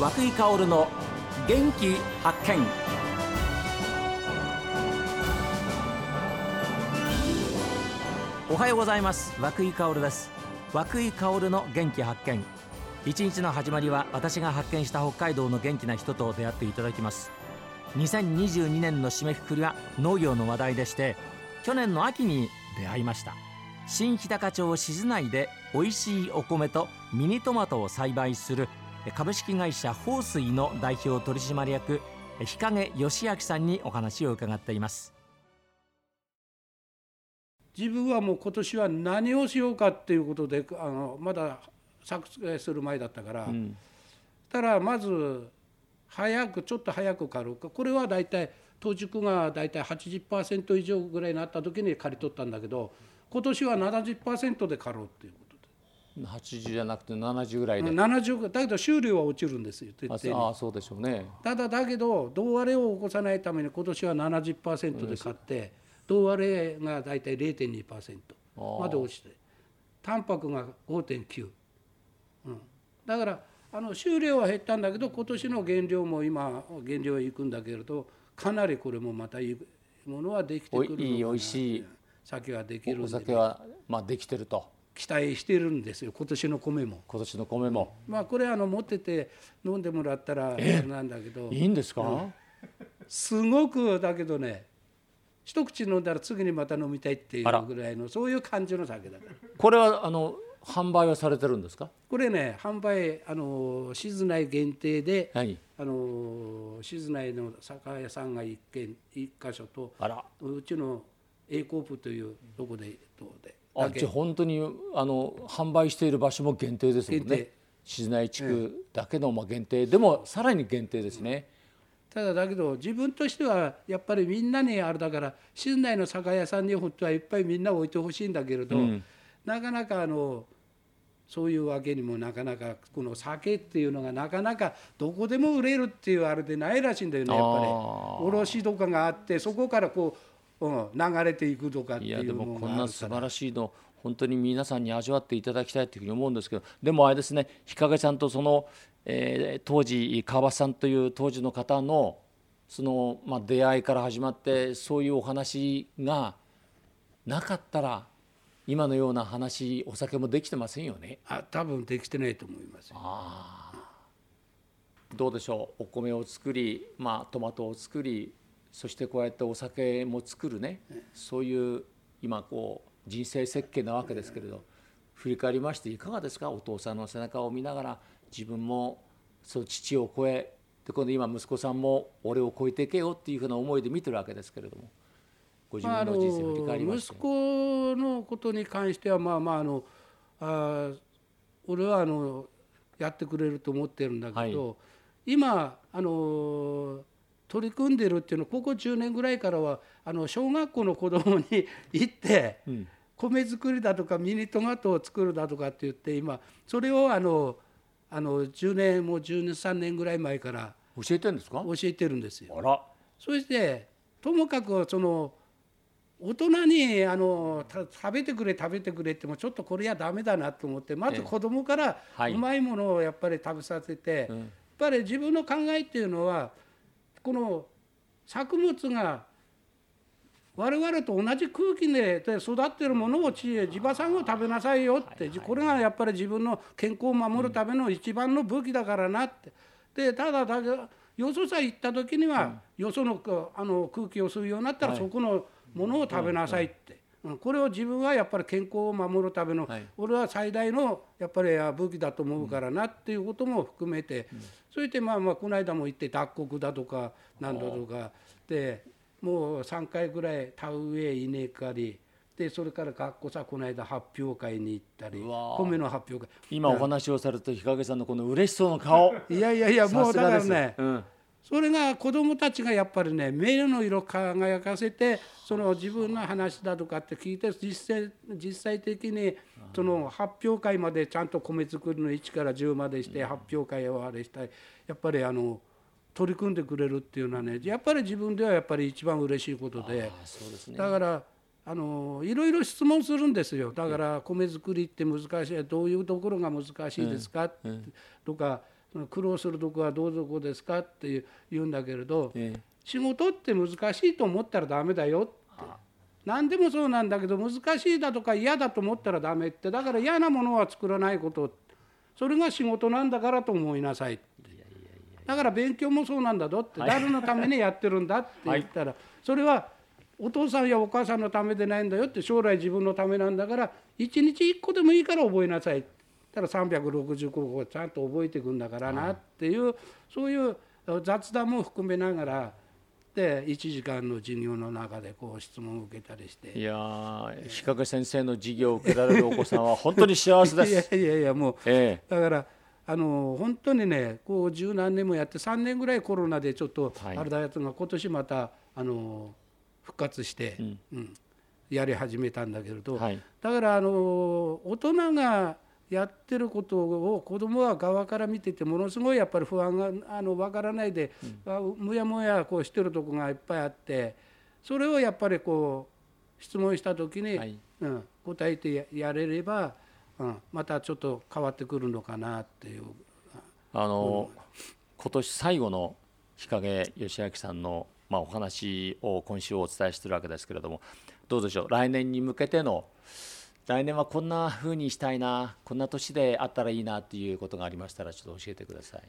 和久井薫の元気発見。おはようございます。和久井薫です。和久井薫の元気発見。一日の始まりは私が発見した北海道の元気な人と出会っていただきます。2022年の締めくくりは農業の話題でして去年の秋に出会いました。新日高町静内で美味しいお米とミニトマトを栽培する株式会社豊水の代表取締役日陰義明さんにお話を伺っています。自分はもう今年は何をしようかっていうことであのまだ作付けする前だったから、うん、たらまず早くちょっと早く刈るこれは大体当熟が大体80%以上ぐらいになった時に刈り取ったんだけど今年は70%で刈ろうっていう80じゃなくて70ぐらいで。70だけど収量は落ちるんですよああそうでしょうね。ただだけど胴割れを起こさないために今年は70%で買って胴割れが大体0.2%まで落ちてタンパクが5.9、うん、だからあの収量は減ったんだけど今年の原料も今原料へ行くんだけれどかなりこれもまたいいものはできてくるいいおいしい。酒ができるお酒はまあできてると期待してるんですよ。今年の米も。今年の米も。まあこれあの持ってて飲んでもらったらなんだけど。いいんですか、うん、すごくだけどね一口飲んだら次にまた飲みたいっていうぐらいのそういう感じの酒だからこれはあの販売はされてるんですか？これね販売あの静内限定で、はい、あの静内の酒屋さんが一軒一箇所とうちの A コープというとこでとであじゃあ本当にあの販売している場所も限定ですもんね。静内地区だけのまあ限定、でもさらに限定ですね、ただだけど自分としてはやっぱりみんなにあれだから静内の酒屋さんに本当はいっぱいみんな置いてほしいんだけれど、うん、なかなかあのそういうわけにもなかなかこの酒っていうのがなかなかどこでも売れるっていうあれでないらしいんだよねやっぱり。卸とかがあってそこからこう、うん、流れていくとかっていうのもこんな素晴らしいの本当に皆さんに味わっていただきたいというふうに思うんですけどでもあれですね日陰さんとその、えー、当時川端さんという当時の方のその、まあ、出会いから始まってそういうお話がなかったら今のような話お酒もできてませんよね。あ多分できてないと思いますあ。どうでしょう。お米を作り、まあ、トマトを作りそしてこうやってお酒も作るねそういう今こう人生設計なわけですけれど振り返りましていかがですか？お父さんの背中を見ながら自分もそう父を超えで今度今息子さんも俺を超えていけよっていうふうな思いで見てるわけですけれどもご自分の人生を振り返りまして、息子のことに関してはまあまああのあ俺はあのやってくれると思ってるんだけど、はい、今あの取り組んでるっていうのはここ10年ぐらいからはあの小学校の子供に行って、うん、米作りだとかミニトマトを作るだとかって言って今それをあのあの10年もう13年ぐらい前から教えてるんですか？教えてるんですよ。あら。そしてともかくその大人にあの食べてくれ食べてくれってもちょっとこれはダメだなと思ってまず子供からうまいものをやっぱり食べさせて、やっぱり自分の考えっていうのはこの作物が我々と同じ空気で育ってるものを地場産を食べなさいよって、これがやっぱり自分の健康を守るための一番の武器だからなって。でただだけよそさえ行った時には、よそのあの空気を吸うようになったら、そこのものを食べなさいって。これを自分はやっぱり健康を守るための、はい、俺は最大のやっぱり武器だと思うからなっていうことも含めて、うん、そしてまあまあこの間も言って脱穀だとか何だとかでもう3回ぐらい田植え稲刈りでそれから学校さこの間発表会に行ったり米の発表会。今お話をされた日陰さんのこの嬉しそうな顔。いやいやいやもうだからね、うんそれが子どもたちがやっぱりね目の色輝かせてその自分の話だとかって聞いて実際実際的にその発表会までちゃんと米作りの1から10までして発表会をあれしたい。やっぱりあの取り組んでくれるっていうのはねやっぱり自分ではやっぱり一番嬉しいことで。だからあのいろいろ質問するんですよ。だから米作りって難しいどういうところが難しいですか、とか苦労するとこはどうぞこですかって言うんだけれど、えー、仕事って難しいと思ったらダメだよって。何でもそうなんだけど難しいだとか嫌だと思ったらダメって。だから嫌なものは作らないこと。それが仕事なんだからと思いなさいだから勉強もそうなんだぞって、誰のためにやってるんだって 言ったら、それはお父さんやお母さんのためでないんだよって将来自分のためなんだから一日一個でもいいから覚えなさいたら365個ちゃんと覚えていくんだからなっていう、そういう雑談も含めながらで1時間の授業の中でこう質問を受けたりして。いや日陰先生の授業を受けられるお子さんは本当に幸せです。いやいやいやもう、ええ、だからあの本当にねこう十何年もやって3年ぐらいコロナでちょっとあれだやつが今年またあの復活して、うん、うん、やり始めたんだけれど、はい、だからあの大人がやってることを子どもは側から見ててものすごいやっぱり不安があの分からないで、うん、むやむやこうしてるとこがいっぱいあってそれをやっぱりこう質問した時に、はい、うん、答えてやれれば、うん、またちょっと変わってくるのかなっていう。あの、うん、今年最後の日陰義明さんの、まあ、お話を今週お伝えしてるわけですけれどもどうでしょう？来年に向けての来年はこんな風にしたいなこんな年であったらいいなっていうことがありましたらちょっと教えてください。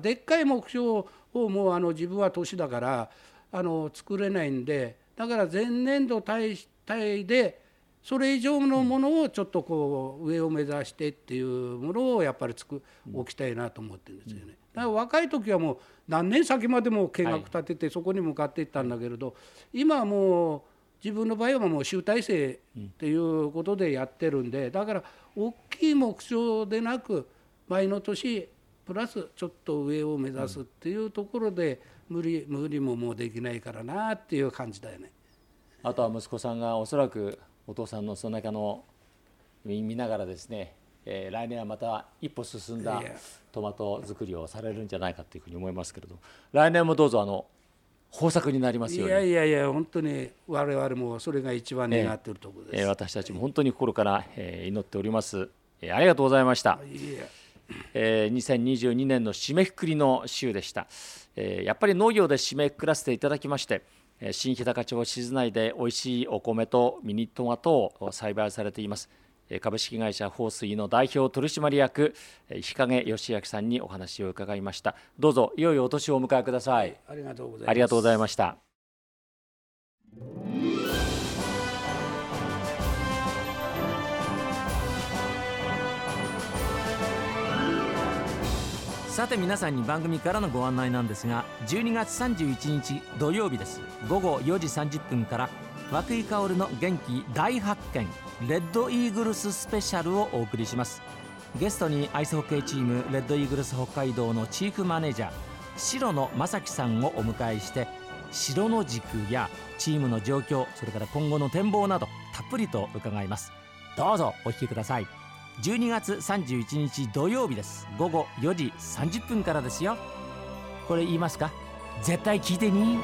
でっかい目標をもうあの自分は年だからあの作れないんでだから前年度対対でそれ以上のものをちょっとこう上を目指してっていうものをやっぱりつく置きたいなと思ってるんですよね。だから若い時はもう何年先までも計画立ててそこに向かっていったんだけれど今はもう自分の場合はもう集大成っていうことでやってるんでだから大きい目標でなく前の年プラスちょっと上を目指すっていうところで無理無理ももうできないからなっていう感じだよね。あとは息子さんがおそらくお父さんのその中の見ながらですね、えー、来年はまた一歩進んだトマト作りをされるんじゃないかというふうに思いますけれど来年もどうぞあの豊作になりますようにいやいやいや本当に我々もそれが一番願っているところです、えー、私たちも本当に心から、えー、祈っております、えー、ありがとうございました。いやえ。ー、2022年の締めくくりの週でした、えー、やっぱり農業で締めくくらせていただきまして新日高町静内で美味しいお米とミニトマトを栽培されています株式会社放水の代表取締役日陰義明さんにお話を伺いました。どうぞいよいよお年をお迎えください、ありがとうございます。ありがとうございました。さて皆さんに番組からのご案内なんですが12月31日土曜日です。午後4時30分から涌井薫の元気大発見レッドイーグルススペシャルをお送りします。ゲストにアイスホッケーチームレッドイーグルス北海道のチーフマネージャー白野正樹さんをお迎えして城の軸やチームの状況それから今後の展望などたっぷりと伺います。どうぞお聞きください。12月31日土曜日です。午後4時30分からですよ。これ言いますか？絶対聞いてに